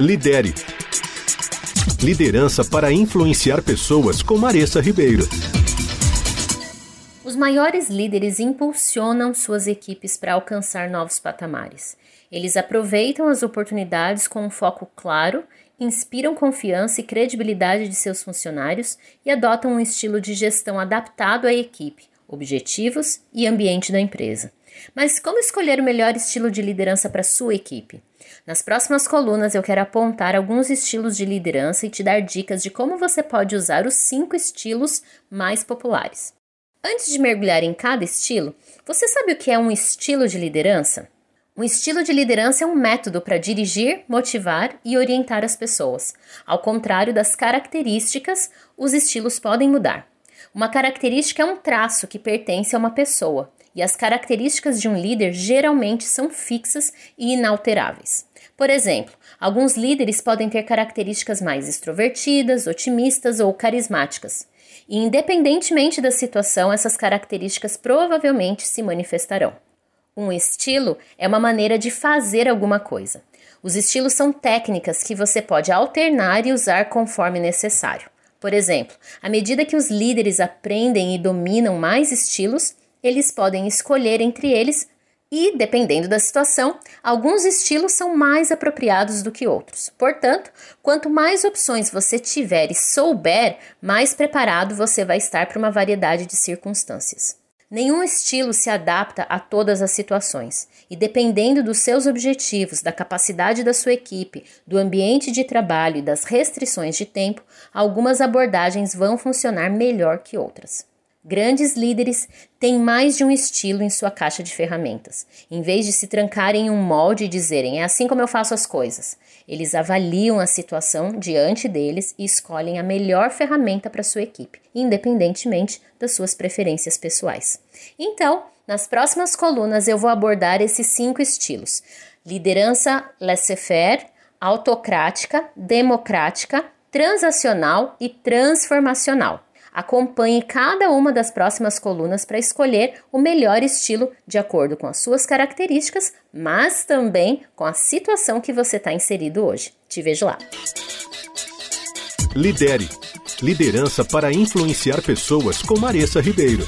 Lidere. Liderança para influenciar pessoas com Maressa Ribeiro. Os maiores líderes impulsionam suas equipes para alcançar novos patamares. Eles aproveitam as oportunidades com um foco claro, inspiram confiança e credibilidade de seus funcionários e adotam um estilo de gestão adaptado à equipe, objetivos e ambiente da empresa. Mas como escolher o melhor estilo de liderança para sua equipe? Nas próximas colunas eu quero apontar alguns estilos de liderança e te dar dicas de como você pode usar os cinco estilos mais populares. Antes de mergulhar em cada estilo, você sabe o que é um estilo de liderança? Um estilo de liderança é um método para dirigir, motivar e orientar as pessoas. Ao contrário das características, os estilos podem mudar. Uma característica é um traço que pertence a uma pessoa, e as características de um líder geralmente são fixas e inalteráveis. Por exemplo, alguns líderes podem ter características mais extrovertidas, otimistas ou carismáticas. E independentemente da situação, essas características provavelmente se manifestarão. Um estilo é uma maneira de fazer alguma coisa. Os estilos são técnicas que você pode alternar e usar conforme necessário. Por exemplo, à medida que os líderes aprendem e dominam mais estilos, eles podem escolher entre eles e, dependendo da situação, alguns estilos são mais apropriados do que outros. Portanto, quanto mais opções você tiver e souber, mais preparado você vai estar para uma variedade de circunstâncias. Nenhum estilo se adapta a todas as situações, e dependendo dos seus objetivos, da capacidade da sua equipe, do ambiente de trabalho e das restrições de tempo, algumas abordagens vão funcionar melhor que outras. Grandes líderes têm mais de um estilo em sua caixa de ferramentas. Em vez de se trancarem em um molde e dizerem é assim como eu faço as coisas, eles avaliam a situação diante deles e escolhem a melhor ferramenta para sua equipe, independentemente das suas preferências pessoais. Então, nas próximas colunas eu vou abordar esses cinco estilos: liderança laissez-faire, autocrática, democrática, transacional e transformacional. Acompanhe cada uma das próximas colunas para escolher o melhor estilo de acordo com as suas características, mas também com a situação que você está inserido hoje. Te vejo lá. Lidere. Liderança para influenciar pessoas com Maressa Ribeiro.